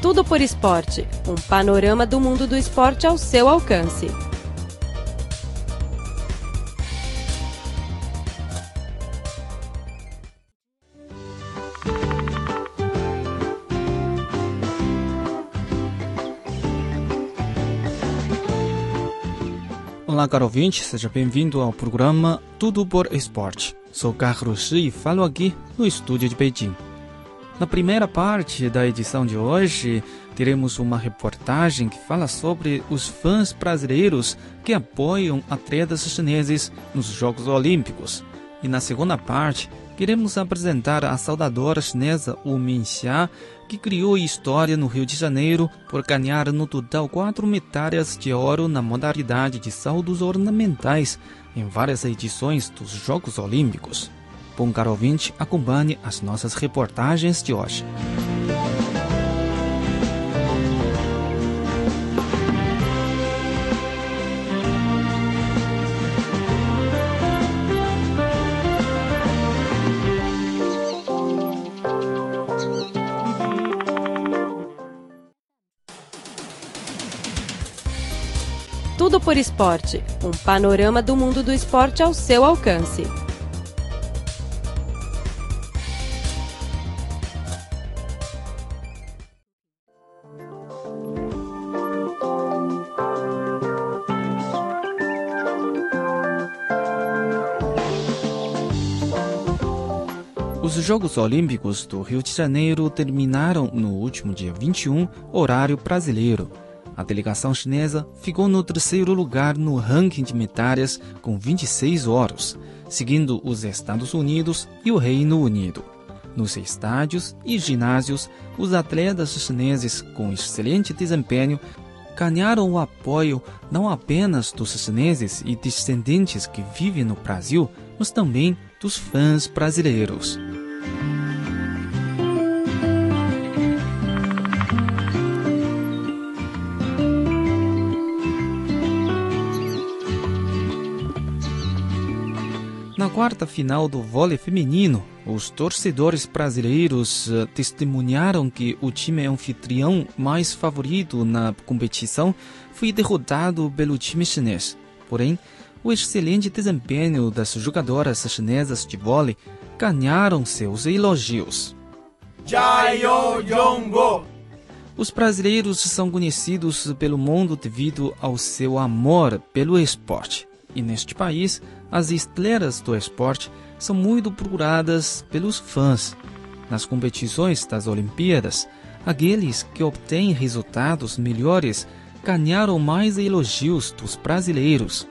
Tudo por Esporte um panorama do mundo do esporte ao seu alcance. Olá, caro ouvinte, seja bem-vindo ao programa Tudo por Esporte. Sou Carlos Shi e falo aqui no estúdio de Beijing. Na primeira parte da edição de hoje, teremos uma reportagem que fala sobre os fãs brasileiros que apoiam atletas chineses nos Jogos Olímpicos. E na segunda parte, queremos apresentar a saudadora chinesa Wu Minxia, que criou história no Rio de Janeiro por ganhar no total quatro medalhas de ouro na modalidade de saltos ornamentais em várias edições dos Jogos Olímpicos. Bom, caro ouvinte, acompanhe as nossas reportagens de hoje. Tudo por Esporte um panorama do mundo do esporte ao seu alcance. Jogos Olímpicos do Rio de Janeiro terminaram no último dia 21, horário brasileiro. A delegação chinesa ficou no terceiro lugar no ranking de medalhas com 26 ouros, seguindo os Estados Unidos e o Reino Unido. Nos estádios e ginásios, os atletas chineses com excelente desempenho ganharam o apoio não apenas dos chineses e descendentes que vivem no Brasil, mas também dos fãs brasileiros. Na quarta final do vôlei feminino, os torcedores brasileiros uh, testemunharam que o time anfitrião mais favorito na competição foi derrotado pelo time chinês. Porém, o excelente desempenho das jogadoras chinesas de vôlei ganharam seus elogios. Os brasileiros são conhecidos pelo mundo devido ao seu amor pelo esporte. E neste país, as estrelas do esporte são muito procuradas pelos fãs. Nas competições das Olimpíadas, aqueles que obtêm resultados melhores ganharam mais elogios dos brasileiros.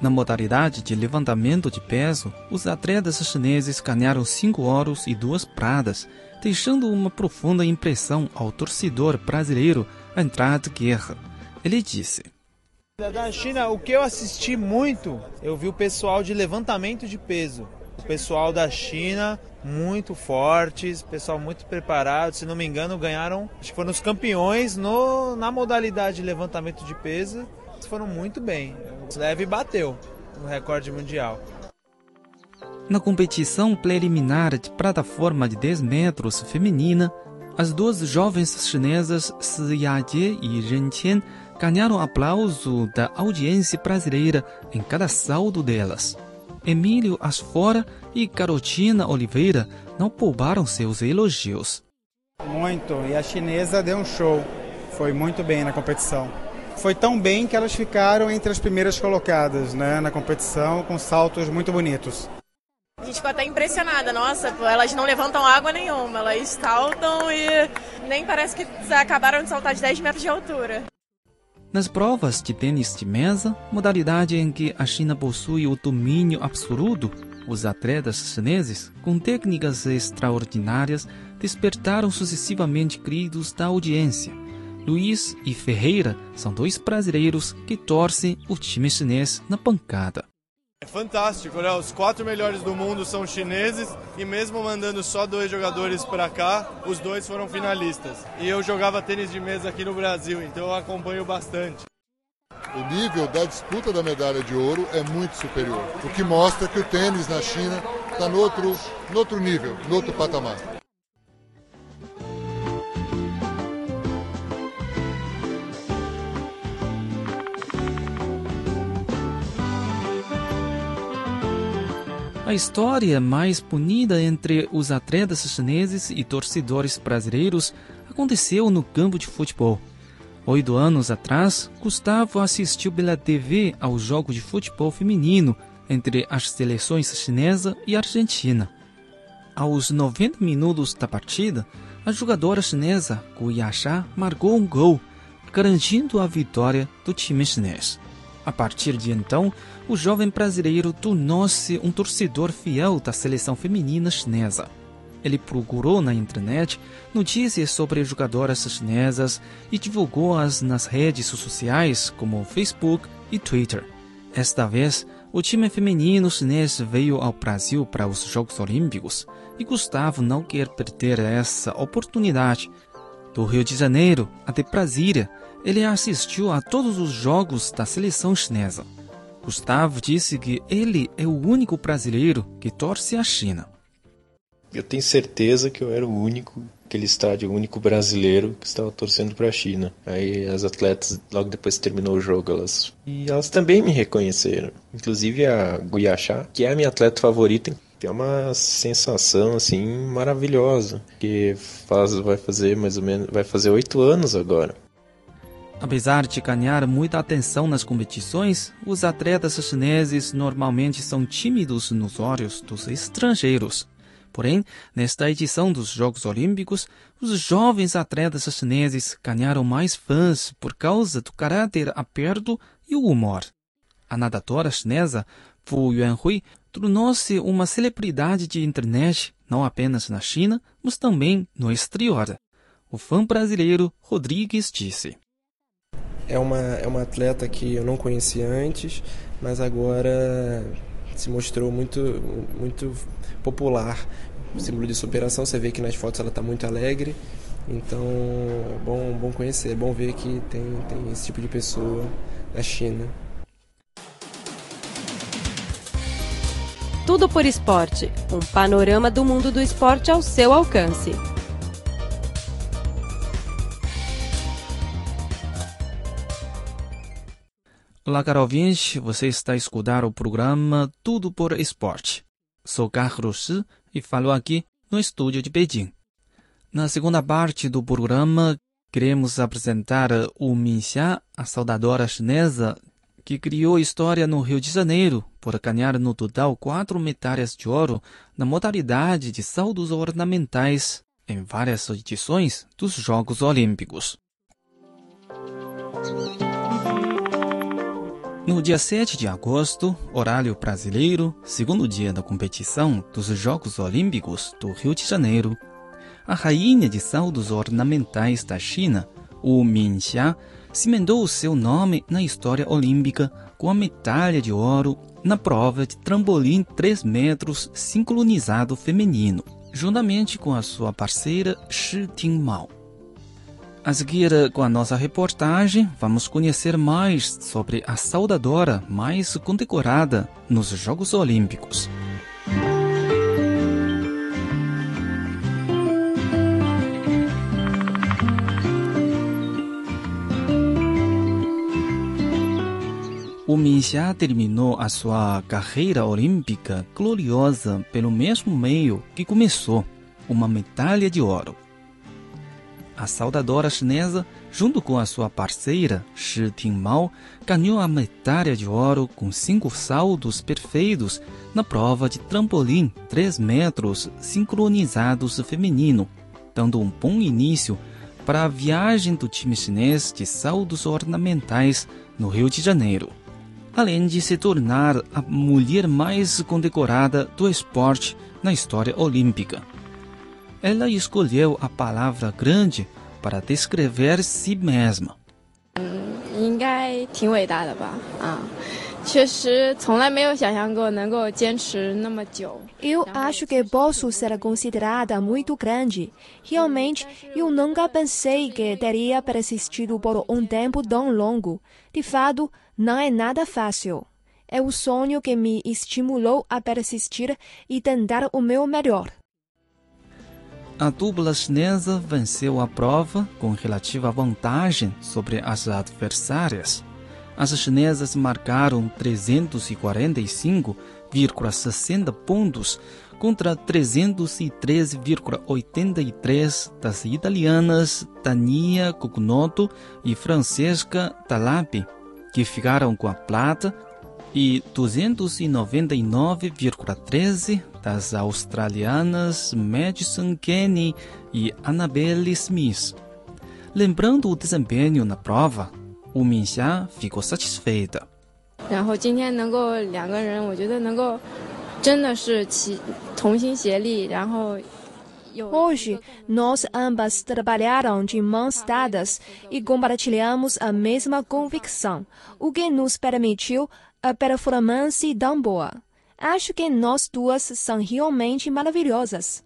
Na modalidade de levantamento de peso, os atletas chineses ganharam cinco ouros e duas pratas, deixando uma profunda impressão ao torcedor brasileiro Andrade Guerra. Ele disse. Da China, o que eu assisti muito, eu vi o pessoal de levantamento de peso. O pessoal da China muito fortes, pessoal muito preparado. Se não me engano, ganharam, acho que foram os campeões no, na modalidade de levantamento de peso. Foram muito bem. O Leve bateu no recorde mundial. Na competição preliminar de plataforma de 10 metros feminina, as duas jovens chinesas Si Yajie e Ren Qian ganharam aplauso da audiência brasileira em cada saldo delas. Emílio Asfora e Carotina Oliveira não pouparam seus elogios. Muito, e a chinesa deu um show. Foi muito bem na competição. Foi tão bem que elas ficaram entre as primeiras colocadas né, na competição, com saltos muito bonitos. A gente ficou até impressionada, nossa, elas não levantam água nenhuma, elas saltam e nem parece que acabaram de saltar de 10 metros de altura. Nas provas de tênis de mesa, modalidade em que a China possui o domínio absoluto, os atletas chineses, com técnicas extraordinárias, despertaram sucessivamente gritos da audiência. Luiz e Ferreira são dois brasileiros que torcem o time chinês na pancada. É fantástico, né? Os quatro melhores do mundo são chineses e mesmo mandando só dois jogadores para cá, os dois foram finalistas. E eu jogava tênis de mesa aqui no Brasil, então eu acompanho bastante. O nível da disputa da medalha de ouro é muito superior, o que mostra que o tênis na China está no outro, no outro nível, no outro patamar. A história mais bonita entre os atletas chineses e torcedores brasileiros aconteceu no campo de futebol. Oito anos atrás, Gustavo assistiu pela TV ao jogo de futebol feminino entre as seleções chinesa e argentina. Aos 90 minutos da partida, a jogadora chinesa Gu Yasha marcou um gol, garantindo a vitória do time chinês. A partir de então, o jovem brasileiro tornou-se um torcedor fiel da seleção feminina chinesa. Ele procurou na internet notícias sobre jogadoras chinesas e divulgou-as nas redes sociais como Facebook e Twitter. Esta vez, o time feminino chinês veio ao Brasil para os Jogos Olímpicos e Gustavo não quer perder essa oportunidade. Do Rio de Janeiro até Brasília, ele assistiu a todos os jogos da seleção chinesa. Gustavo disse que ele é o único brasileiro que torce à China. Eu tenho certeza que eu era o único, aquele estádio, o único brasileiro que estava torcendo para a China. Aí as atletas, logo depois que terminou o jogo, elas. E elas também me reconheceram. Inclusive a Guiachá, que é a minha atleta favorita, tem uma sensação assim maravilhosa que faz, vai fazer mais ou menos vai fazer oito anos agora Apesar de ganhar muita atenção nas competições, os atletas chineses normalmente são tímidos nos olhos dos estrangeiros. Porém, nesta edição dos Jogos Olímpicos, os jovens atletas chineses ganharam mais fãs por causa do caráter aberto e o humor. A nadadora chinesa Fu Yuanhui tornou-se uma celebridade de internet não apenas na China, mas também no exterior. O fã brasileiro Rodrigues disse: É uma, é uma atleta que eu não conhecia antes, mas agora se mostrou muito, muito popular. O símbolo de superação, você vê que nas fotos ela está muito alegre. Então, é bom, bom conhecer, é bom ver que tem, tem esse tipo de pessoa na China. Tudo por Esporte um panorama do mundo do esporte ao seu alcance. Olá, caro ouvinte, você está a escutar o programa Tudo por Esporte. Sou Carlos Shi e falo aqui no estúdio de Beijing. Na segunda parte do programa, queremos apresentar o Minxia, a saudadora chinesa que criou história no Rio de Janeiro por ganhar no total quatro medalhas de ouro na modalidade de saltos ornamentais em várias edições dos Jogos Olímpicos. No dia 7 de agosto, horário brasileiro, segundo dia da competição dos Jogos Olímpicos do Rio de Janeiro, a rainha de saltos ornamentais da China, Wu Minxia, cimentou o seu nome na história olímpica com a medalha de ouro na prova de trampolim 3 metros sincronizado feminino, juntamente com a sua parceira Shi Tingmao. A seguir, com a nossa reportagem, vamos conhecer mais sobre a saudadora mais condecorada nos Jogos Olímpicos. O Minxia terminou a sua carreira olímpica gloriosa pelo mesmo meio que começou, uma medalha de ouro. A saudadora chinesa, junto com a sua parceira Shi Tingmao, ganhou a medalha de ouro com cinco saltos perfeitos na prova de trampolim 3 metros sincronizados feminino, dando um bom início para a viagem do time chinês de saltos ornamentais no Rio de Janeiro além de se tornar a mulher mais condecorada do esporte na história olímpica. Ela escolheu a palavra grande para descrever si mesma. Eu acho que posso ser considerada muito grande. Realmente, eu nunca pensei que teria persistido por um tempo tão longo. De fato, não é nada fácil. É o sonho que me estimulou a persistir e tentar o meu melhor. A dupla chinesa venceu a prova com relativa vantagem sobre as adversárias. As chinesas marcaram 345 313,60 pontos contra 313,83 das italianas Tania Cucnoto e Francesca Talapi, que ficaram com a prata, e 299,13 das australianas Madison Kenny e Annabelle Smith. Lembrando o desempenho na prova, o Minxia ficou satisfeita. 然后今天能够两个人，我觉得能够真的是齐同心协力，然后。Hoje, nós ambas trabalharam de mãos dadas e compartilhamos a mesma convicção, o que nos permitiu a performance tão boa. Acho que nós duas são realmente maravilhosas.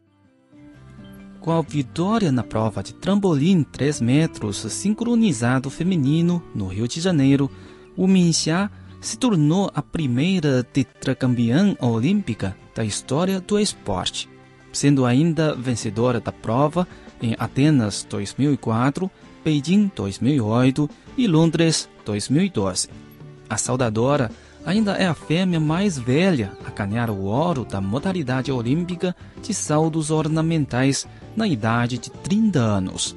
Com a vitória na prova de trampolim 3 metros sincronizado feminino no Rio de Janeiro, o Minxia se tornou a primeira tetracampeã olímpica da história do esporte, sendo ainda vencedora da prova em Atenas 2004, Beijing 2008 e Londres 2012. A saudadora ainda é a fêmea mais velha a ganhar o ouro da modalidade olímpica de saldos ornamentais na idade de 30 anos.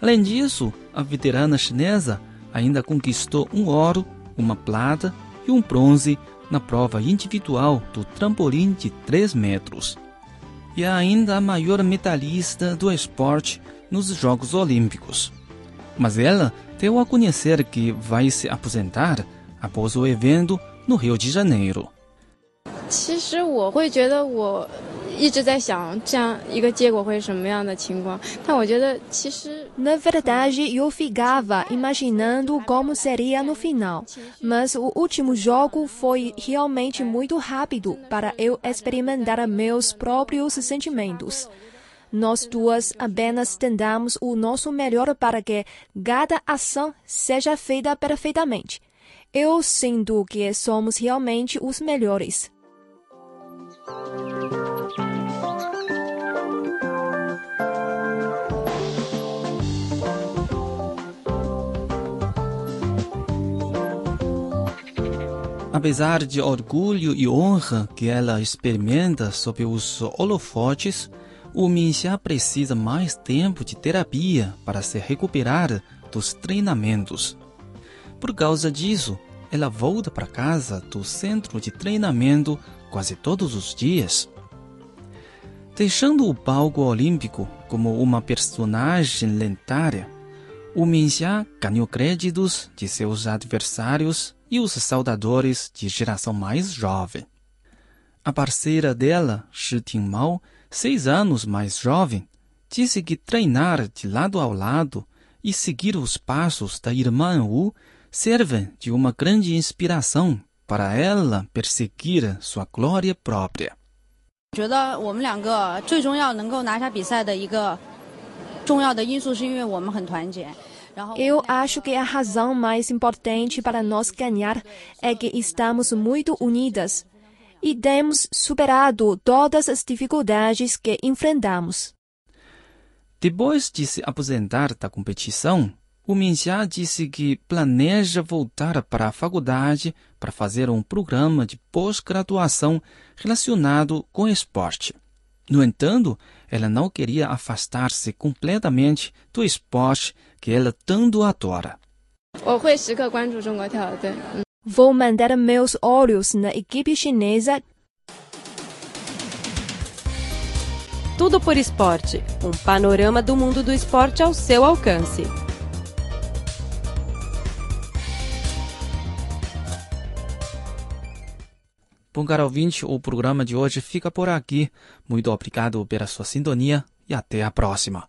Além disso, a veterana chinesa ainda conquistou um ouro uma prata e um bronze na prova individual do trampolim de 3 metros. E é ainda a maior medalhista do esporte nos Jogos Olímpicos Mas ela deu a conhecer que vai se aposentar após o evento no Rio de Janeiro. 其实我会觉得我一直在想这样一个结果会是什么样的情况，但我觉得其实 Na verdade, eu ficava imaginando como seria no final, mas o último jogo foi realmente muito rápido para eu experimentar meus próprios sentimentos. Nós duas apenas tentamos o nosso melhor para que cada ação seja feita perfeitamente. Eu sinto que somos realmente os melhores. Apesar de orgulho e honra que ela experimenta sob os holofotes, o Minxia precisa mais tempo de terapia para se recuperar dos treinamentos. Por causa disso, ela volta para casa do centro de treinamento quase todos os dias. Deixando o palco olímpico como uma personagem lentária, o Minxia ganhou créditos de seus adversários e os saudadores de geração mais jovem. A parceira dela, Shi Tingmao, seis anos mais jovem, disse que treinar de lado a lado e seguir os passos da irmã Wu servem de uma grande inspiração para ela perseguir sua glória própria. 觉得我们两个最终要能够拿下比赛的一个重要的因素，是因为我们很团结。 Eu acho que a razão mais importante para nós ganhar é que estamos muito unidas e temos superado todas as dificuldades que enfrentamos. Depois de se aposentar da competição, o Minxia disse que planeja voltar para a faculdade para fazer um programa de pós-graduação relacionado com esporte. No entanto, ela não queria afastar-se completamente do esporte que ela tanto adora. Vou manter meus olhos na equipe chinesa. Tudo por esporte um panorama do mundo do esporte ao seu alcance. Bom, caro ouvinte, o programa de hoje fica por aqui. Muito obrigado pela sua sintonia e até a próxima.